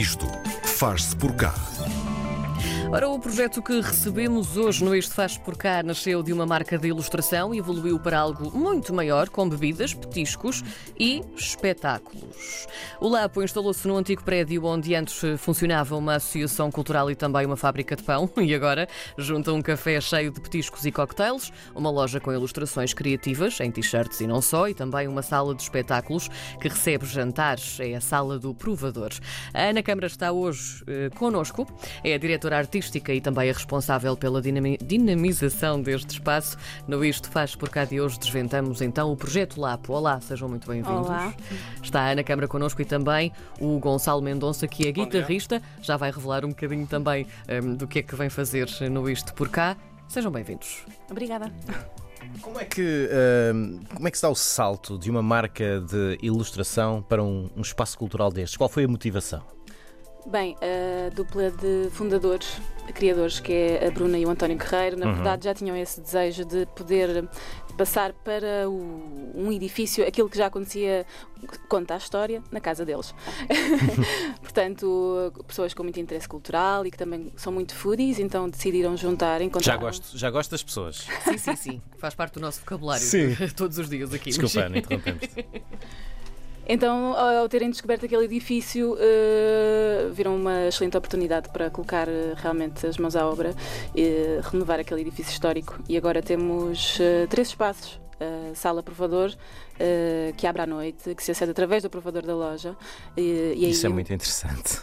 Isto faz-se por cá. Ora, o projeto que recebemos hoje no Isto Faz Por Cá nasceu de uma marca de ilustração e evoluiu para algo muito maior, com bebidas, petiscos e espetáculos. O Lapo instalou-se no antigo prédio onde antes funcionava uma associação cultural e também uma fábrica de pão e agora junta um café cheio de petiscos e cocktails, uma loja com ilustrações criativas em t-shirts e não só, e também uma sala de espetáculos que recebe jantares. É a sala do provador. A Ana Câmara está hoje eh, connosco, é a diretora artística artística e também é responsável pela dinamização deste espaço. No Isto Faz por cá de hoje desventamos então o Projeto Lapo. Olá, sejam muito bem-vindos. Olá. Está a Ana Câmara connosco e também o Gonçalo Mendonça, que é guitarrista. Já vai revelar um bocadinho também um, do que é que vem fazer no Isto por cá. Sejam bem-vindos. Obrigada. Como é, que, uh, como é que se dá o salto de uma marca de ilustração para um, um espaço cultural destes? Qual foi a motivação? Bem, a dupla de fundadores, criadores, que é a Bruna e o António Guerreiro, na uhum. verdade já tinham esse desejo de poder passar para o, um edifício, aquilo que já acontecia, conta a história, na casa deles. Portanto, pessoas com muito interesse cultural e que também são muito foodies, então decidiram juntar, encontrar. Já gosto, já gosto das pessoas. Sim, sim, sim. Faz parte do nosso vocabulário sim. todos os dias aqui. Desculpa, não interrompemos. Então, ao terem descoberto aquele edifício, uh, viram uma excelente oportunidade para colocar uh, realmente as mãos à obra e renovar aquele edifício histórico. E agora temos uh, três espaços. sala provador, que abre à noite, que se acede através do provador da loja. E Isso é muito interessante.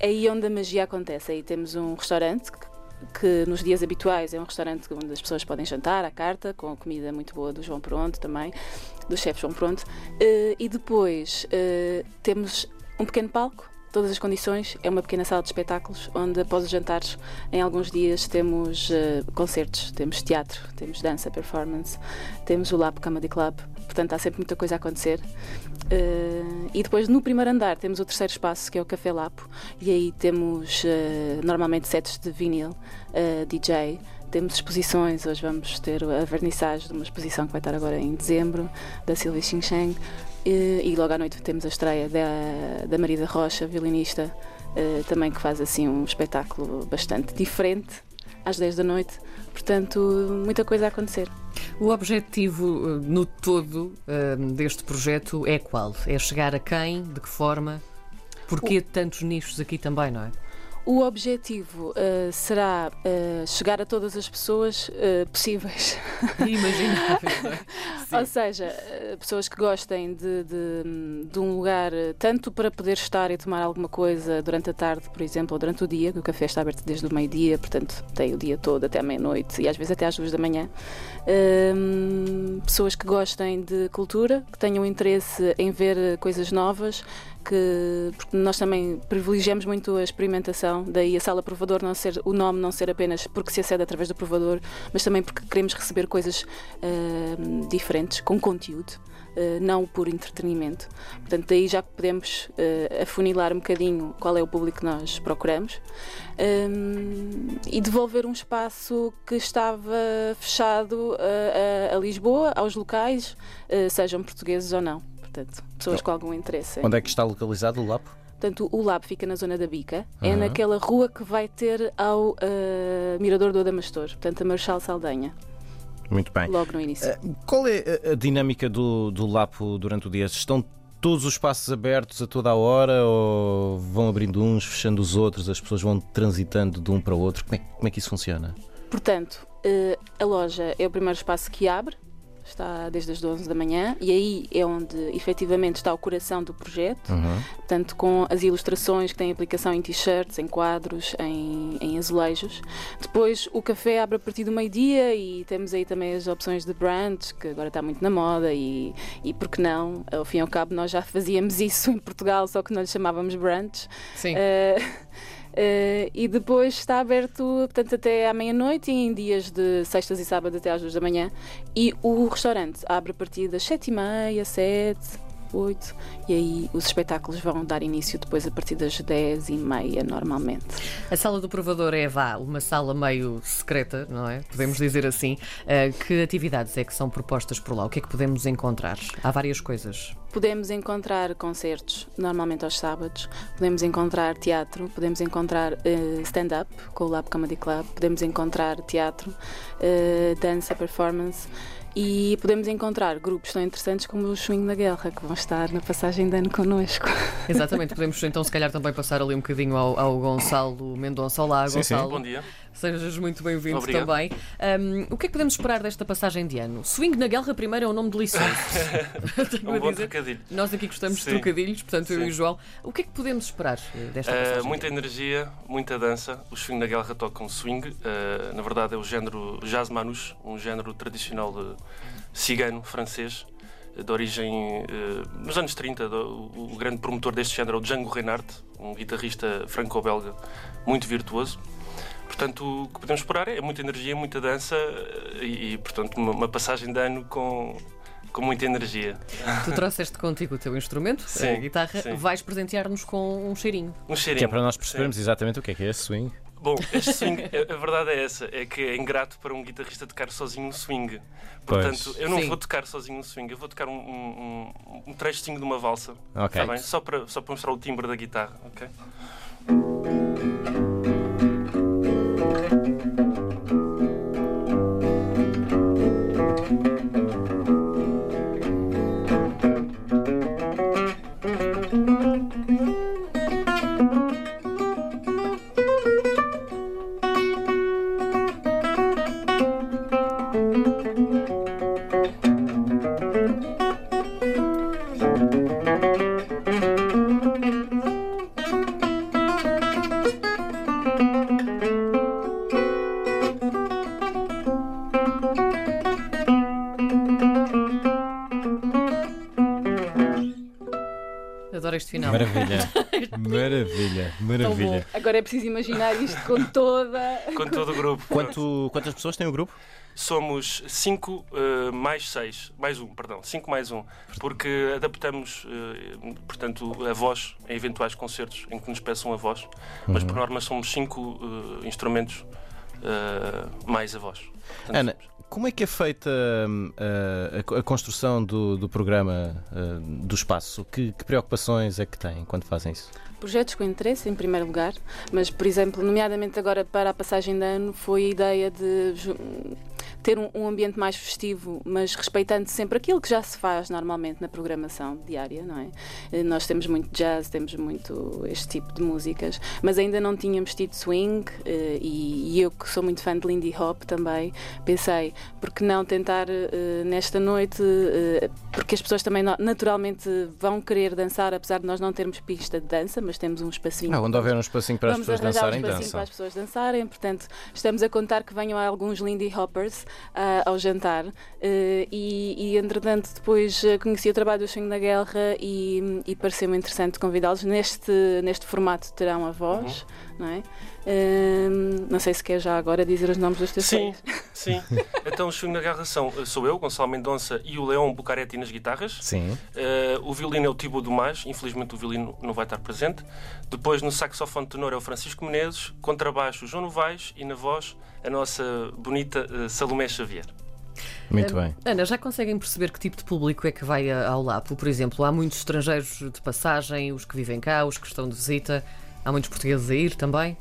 É aí onde a magia acontece. Aí temos um restaurante que que nos dias habituais é um restaurante onde as pessoas podem jantar à carta, com comida muito boa do João Pronto também, do chefe João Pronto. Uh, e depois uh, temos um pequeno palco todas as condições. É uma pequena sala de espetáculos onde, após os jantares, em alguns dias temos uh, concertos, temos teatro, temos dança, performance, temos o Lab Comedy Club. Portanto, há sempre muita coisa a acontecer. Uh, e depois, no primeiro andar, temos o terceiro espaço, que é o Café Lapo, e aí temos uh, normalmente sets de vinil, DJ. Temos exposições, hoje vamos ter a vernissagem de uma exposição que vai estar agora em dezembro, da Sylvie Xingsheng. E, e logo à noite temos a estreia da, da Marisa Rocha, violinista, uh, também que faz assim um espetáculo bastante diferente às 10 da noite. Portanto, muita coisa a acontecer. O objetivo eh, no todo uh, deste projeto é qual? É chegar a quem? De que forma? Porquê o... tantos nichos aqui também, não é? O objetivo uh, será uh, chegar a todas as pessoas uh, possíveis. Imagináveis. É? Ou seja, pessoas que gostem de, de, de, um lugar tanto para poder estar e tomar alguma coisa durante a tarde, por exemplo, ou durante o dia, que o café está aberto desde o meio-dia, portanto tem o dia todo até a meia-noite e às vezes até às duas da manhã. Ehm, pessoas que gostem de cultura, que tenham interesse em ver coisas novas que porque nós também privilegiamos muito a experimentação, daí a sala provador não ser o nome não ser apenas porque se acede através do provador, mas também porque queremos receber coisas uh, diferentes, com conteúdo. Uh, não por entretenimento. Portanto, daí já podemos uh, afunilar um bocadinho qual é o público que nós procuramos um, e devolver um espaço que estava fechado a, a, Lisboa, aos locais, sejam portugueses ou não portanto, pessoas com algum interesse. Onde é que está localizado o Lab? Portanto, o Lab fica na zona da Bica, uhum. é naquela rua que vai ter ao uh, Mirador do Adamastor, portanto, a Marchal Saldanha. Muito bem. Logo no início. Uh, qual é a, a dinâmica do, do LAPO durante o dia? Estão todos os espaços abertos a toda a hora ou vão abrindo uns, fechando os outros, as pessoas vão transitando de um para o outro? Como é, como é que isso funciona? Portanto, uh, a loja é o primeiro espaço que abre, está desde as 12 da manhã e aí é onde efetivamente está o coração do projeto, uhum. tanto com as ilustrações que têm aplicação em t-shirts, em quadros, em, em, azulejos. Depois o café abre a partir do meio-dia e temos aí também as opções de brunch, que agora está muito na moda e, e por que não? Ao fim e ao cabo nós já fazíamos isso em Portugal, só que não lhe chamávamos brunch. Sim. Uh, Uh, e depois está aberto portanto, até à meia-noite e em dias de sextas e sábados até às duas da manhã. E o restaurante abre a partir das sete e meia, sete. 8 e aí os espetáculos vão dar início depois a partir das 10 e meia normalmente. A sala do provador é, vá, uma sala meio secreta, não é? Podemos dizer assim. Uh, que atividades é que são propostas por lá? O que é que podemos encontrar? Há várias coisas. Podemos encontrar concertos, normalmente aos sábados, podemos encontrar teatro, podemos encontrar uh, stand-up com o Lab Comedy Club, podemos encontrar teatro, uh, dança, performance e podemos encontrar grupos tão interessantes como o Swing na Guerra, que vão estar na passagem de ano connosco. Exatamente, podemos então se calhar também passar ali um bocadinho ao, ao Gonçalo Mendonça. Olá, sim, Gonçalo. Sim. Bom dia. Sejas muito bem-vindo também. Um, o que é que podemos esperar desta passagem de ano? Swing na Guerra primeiro é um nome delicioso. um bom dizer. trocadilho. Nós aqui gostamos sim. de trocadilhos, portanto sim. eu e o João. O que é que podemos esperar eh, desta passagem? Uh, muita energia, muita dança. O Swing na Guerra tocam swing. Uh, na verdade é o género jazz manouche, um género tradicional de cigano francês de origem uh, nos anos 30. Do, o, o, grande promotor deste género é o Django Reinhardt, um guitarrista franco-belga muito virtuoso. Portanto, o que podemos esperar é muita energia, muita dança eh, e, e portanto, uma, uma, passagem de ano com, com muita energia. Tu trouxeste contigo o teu instrumento, sim, a guitarra, sim. vais presentear-nos com um cheirinho. Um cheirinho. Que é para nós percebermos sim. exatamente o que é que é esse swing. Bom, este swing, a verdade é essa, é que é ingrato para um guitarrista tocar sozinho um swing. Portanto, pois. eu não Sim. vou tocar sozinho um swing, eu vou tocar um, um, um trechinho de uma valsa. Ok. Tá bem? Só para, só para mostrar o timbre da guitarra, ok? Maravilha. maravilha, maravilha. Agora é preciso imaginar isto com toda. com todo o grupo. Quanto, quantas pessoas tem o grupo? Somos 5 uh, mais 6, mais um, perdão, 5 mais um, porque adaptamos, uh, portanto, a voz em eventuais concertos em que nos peçam a voz, uhum. mas por norma somos 5 uh, instrumentos mais a voz. Portanto, Ana, como é que é feita uh, a, a, construção do, do programa uh, do espaço? Que, que, preocupações é que têm quando fazem isso? Projetos com interesse, em primeiro lugar, mas, por exemplo, nomeadamente agora para a passagem de ano, foi a ideia de ter um, um, ambiente mais festivo, mas respeitando sempre aquilo que já se faz normalmente na programação diária, não é? Eh, nós temos muito jazz, temos muito este tipo de músicas, mas ainda não tínhamos tido swing eh, e, e eu que sou muito fã de Lindy Hop também, pensei, por que não tentar eh, nesta noite, porque as pessoas também naturalmente vão querer dançar, apesar de nós não termos pista de dança, mas temos um espacinho. Ah, onde houver um espacinho para as pessoas dançarem, um dançam. para as pessoas dançarem, portanto, estamos a contar que venham alguns Lindy Hoppers uh, ao jantar uh, e, e, entretanto, depois uh, conheci o trabalho do Xinho da Guerra e, e pareceu-me interessante convidá-los. Neste, neste formato terão a voz, uhum. não é? não sei se quer já agora dizer os nomes dos teus Sim, sim. Então, o Xinho da Guerra são, sou eu, Gonçalo Mendonça e o Leão Bucaretti nas guitarras. Sim. o violino é o Tibo do Mais, infelizmente o violino não vai estar presente. Depois, no saxofone tenor é o Francisco Menezes, contrabaixo o João Novaes e na voz a nossa bonita Salomé Xavier. Muito bem. Ana, já conseguem perceber que tipo de público é que vai ao LAPO? Por exemplo, há muitos estrangeiros de passagem, os que vivem cá, os que estão de visita, há muitos portugueses a ir também?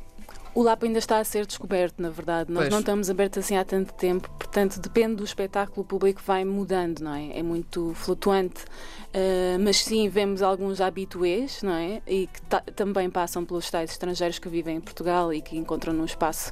O LAPO ainda está a ser descoberto, na verdade. Nós pois. não estamos abertos assim há tanto tempo, portanto, depende do espetáculo, o público vai mudando, não é? É muito flutuante. Uh, mas sim, vemos alguns habituês, não é? E que também passam pelos tais estrangeiros que vivem em Portugal e que encontram num espaço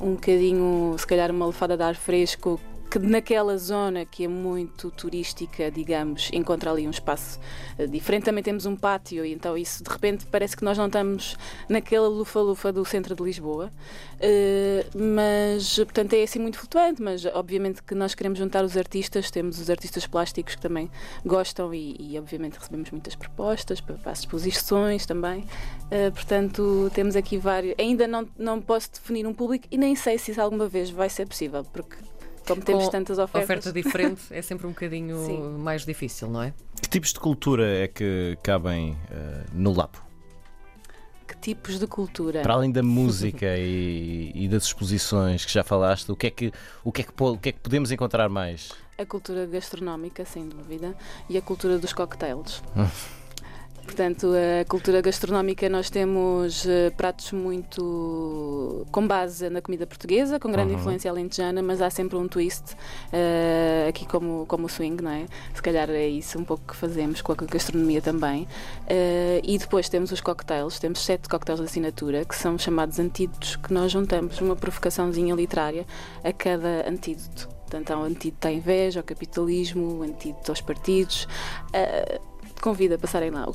um bocadinho, se calhar, uma lefada de ar fresco que naquela zona que é muito turística, digamos, encontra ali um espaço uh, diferente. Também temos um pátio, e então isso de repente parece que nós não estamos naquela lufa-lufa do centro de Lisboa. Uh, mas, portanto, é assim muito flutuante. Mas, obviamente, que nós queremos juntar os artistas, temos os artistas plásticos que também gostam e, e obviamente, recebemos muitas propostas para, para as exposições também. Uh, portanto, temos aqui vários. Ainda não, não posso definir um público e nem sei se isso alguma vez vai ser possível, porque como temos Com tantas ofertas. Oferta diferente é sempre um bocadinho mais difícil, não é? Que tipos de cultura é que cabem eh, no Lapo? Que tipos de cultura? Para além da música e, e das exposições que já falaste, o que, é que, o, que é que, o que é que podemos encontrar mais? A cultura gastronómica, sem dúvida, e a cultura dos cocktails. Portanto, a cultura gastronómica nós temos eh, pratos muito com base na comida portuguesa, com grande Uhum. influência alentejana, mas há sempre um twist eh, aqui como, como o swing, não é? Se calhar é isso um pouco que fazemos com a gastronomia também. Eh, e depois temos os cocktails, temos sete cocktails de assinatura que são chamados antídotos, que nós juntamos uma provocaçãozinha literária a cada antídoto. Portanto, há um antídoto à inveja, ao capitalismo, o antídoto aos partidos. eh, convido a passarem lá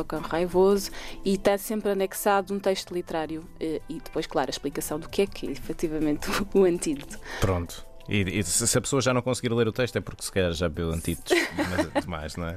o Cão Raivoso e está sempre anexado um texto literário eh, e depois, claro, a explicação do que é que é efetivamente o antídoto. Pronto. E, e se se a pessoa já não conseguir ler o texto é porque se calhar já bebeu antídotos mas- demais, não é?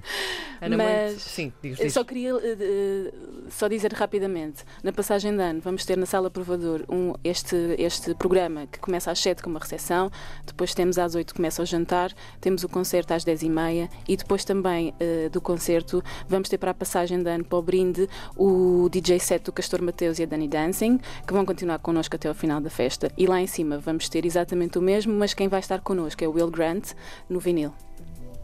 Ana, Mas- muito... Sim, diz, Eu diz. só queria eh, só dizer rapidamente, na passagem de ano vamos ter na Sala Provador um, este, este programa que começa às 7 com uma recepção, depois temos às 8 começa o jantar, temos o concerto às 10 e meia e depois também eh, do concerto vamos ter para a passagem de ano para o brinde o DJ set do Castor Mateus e a Dani Dancing, que vão continuar connosco até ao final da festa e lá em cima vamos ter exatamente o mesmo, mas quem vai estar connosco é o Will Grant no vinil.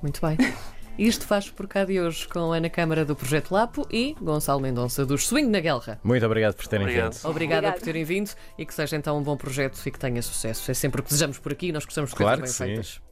Muito bem. Isto faz por cá de hoje com Ana Câmara do Projeto Lapo e Gonçalo Mendonça dos Swing na Guerra. Muito obrigado por terem Obrigado. vindo. Obrigada Obrigada. por terem vindo e que seja então um bom projeto e que tenha sucesso. É sempre o que desejamos por aqui e nós gostamos de Claro coisas bem sim. feitas.